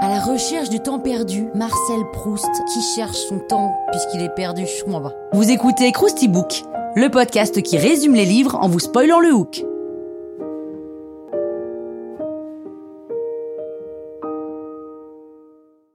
À la recherche du temps perdu, Marcel Proust qui cherche son temps puisqu'il est perdu. Vous écoutez Krusty Book, le podcast qui résume les livres en vous spoilant le hook.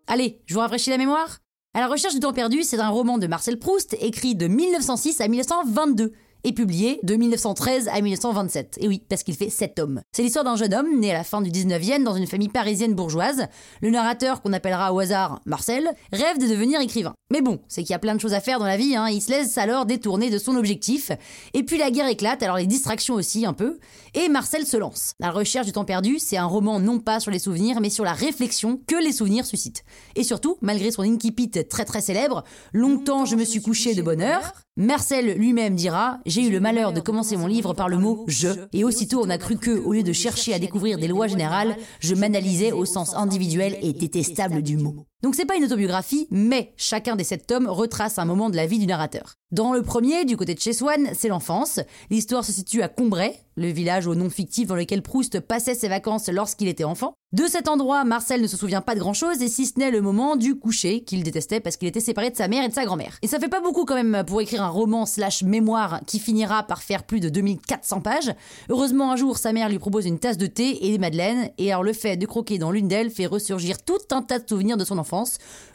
Allez, je vous rafraîchis la mémoire À la recherche du temps perdu, c'est un roman de Marcel Proust écrit de 1906 à 1922 et publié de 1913 à 1927. Et oui, parce qu'il fait sept tomes. C'est l'histoire d'un jeune homme né à la fin du 19e dans une famille parisienne bourgeoise. Le narrateur, qu'on appellera au hasard Marcel, rêve de devenir écrivain. Mais bon, c'est qu'il y a plein de choses à faire dans la vie, hein. il se laisse alors détourner de son objectif. Et puis la guerre éclate, alors les distractions aussi un peu, et Marcel se lance. La recherche du temps perdu, c'est un roman non pas sur les souvenirs, mais sur la réflexion que les souvenirs suscitent. Et surtout, malgré son incipit très très célèbre, longtemps je me suis couché de bonne heure, Marcel lui-même dira J'ai eu le malheur de commencer mon livre par le mot je, et aussitôt on a cru que, au lieu de chercher à découvrir des lois générales, je m'analysais au sens individuel et détestable du mot. Donc c'est pas une autobiographie, mais chacun des sept tomes retrace un moment de la vie du narrateur. Dans le premier, du côté de chez Swann, c'est l'enfance. L'histoire se situe à Combray, le village au nom fictif dans lequel Proust passait ses vacances lorsqu'il était enfant. De cet endroit, Marcel ne se souvient pas de grand chose, et si ce n'est le moment du coucher, qu'il détestait parce qu'il était séparé de sa mère et de sa grand-mère. Et ça fait pas beaucoup quand même pour écrire un roman slash mémoire qui finira par faire plus de 2400 pages. Heureusement, un jour, sa mère lui propose une tasse de thé et des madeleines, et alors le fait de croquer dans l'une d'elles fait ressurgir tout un tas de souvenirs de son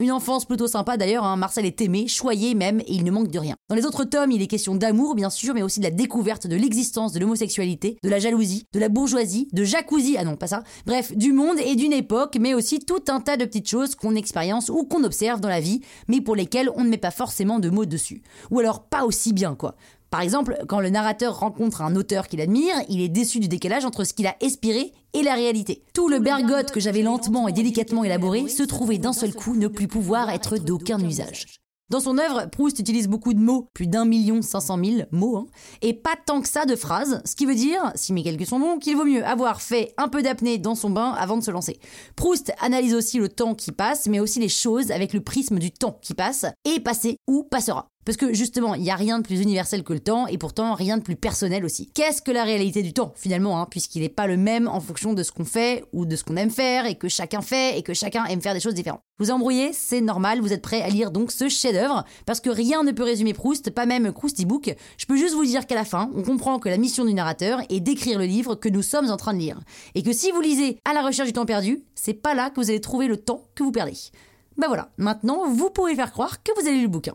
Une enfance plutôt sympa d'ailleurs, hein. Marcel est aimé, choyé même, et il ne manque de rien. Dans les autres tomes, il est question d'amour, bien sûr, mais aussi de la découverte de l'existence de l'homosexualité, de la jalousie, de la bourgeoisie, de jacuzzi, ah non, pas ça, bref, du monde et d'une époque, mais aussi tout un tas de petites choses qu'on expérience ou qu'on observe dans la vie, mais pour lesquelles on ne met pas forcément de mots dessus. Ou alors pas aussi bien, quoi. Par exemple, quand le narrateur rencontre un auteur qu'il admire, il est déçu du décalage entre ce qu'il a espéré et la réalité. Tout le bergotte que j'avais lentement et délicatement élaboré se trouvait d'un seul coup ne plus pouvoir être d'aucun usage. Dans son œuvre, Proust utilise beaucoup de mots, plus d'un million cinq cent mille mots, hein, et pas tant que ça de phrases, ce qui veut dire, si mes calculs sont bons, qu'il vaut mieux avoir fait un peu d'apnée dans son bain avant de se lancer. Proust analyse aussi le temps qui passe, mais aussi les choses avec le prisme du temps qui passe, et passé ou passera. Parce que justement, il n'y a rien de plus universel que le temps et pourtant rien de plus personnel aussi. Qu'est-ce que la réalité du temps finalement, hein, puisqu'il n'est pas le même en fonction de ce qu'on fait ou de ce qu'on aime faire et que chacun fait et que chacun aime faire des choses différentes. Vous embrouillez, c'est normal, vous êtes prêt à lire donc ce chef-d'œuvre parce que rien ne peut résumer Proust, pas même Krusty Book. Je peux juste vous dire qu'à la fin, on comprend que la mission du narrateur est d'écrire le livre que nous sommes en train de lire et que si vous lisez à la recherche du temps perdu, c'est pas là que vous allez trouver le temps que vous perdez. Ben voilà, maintenant vous pouvez faire croire que vous avez lu le bouquin.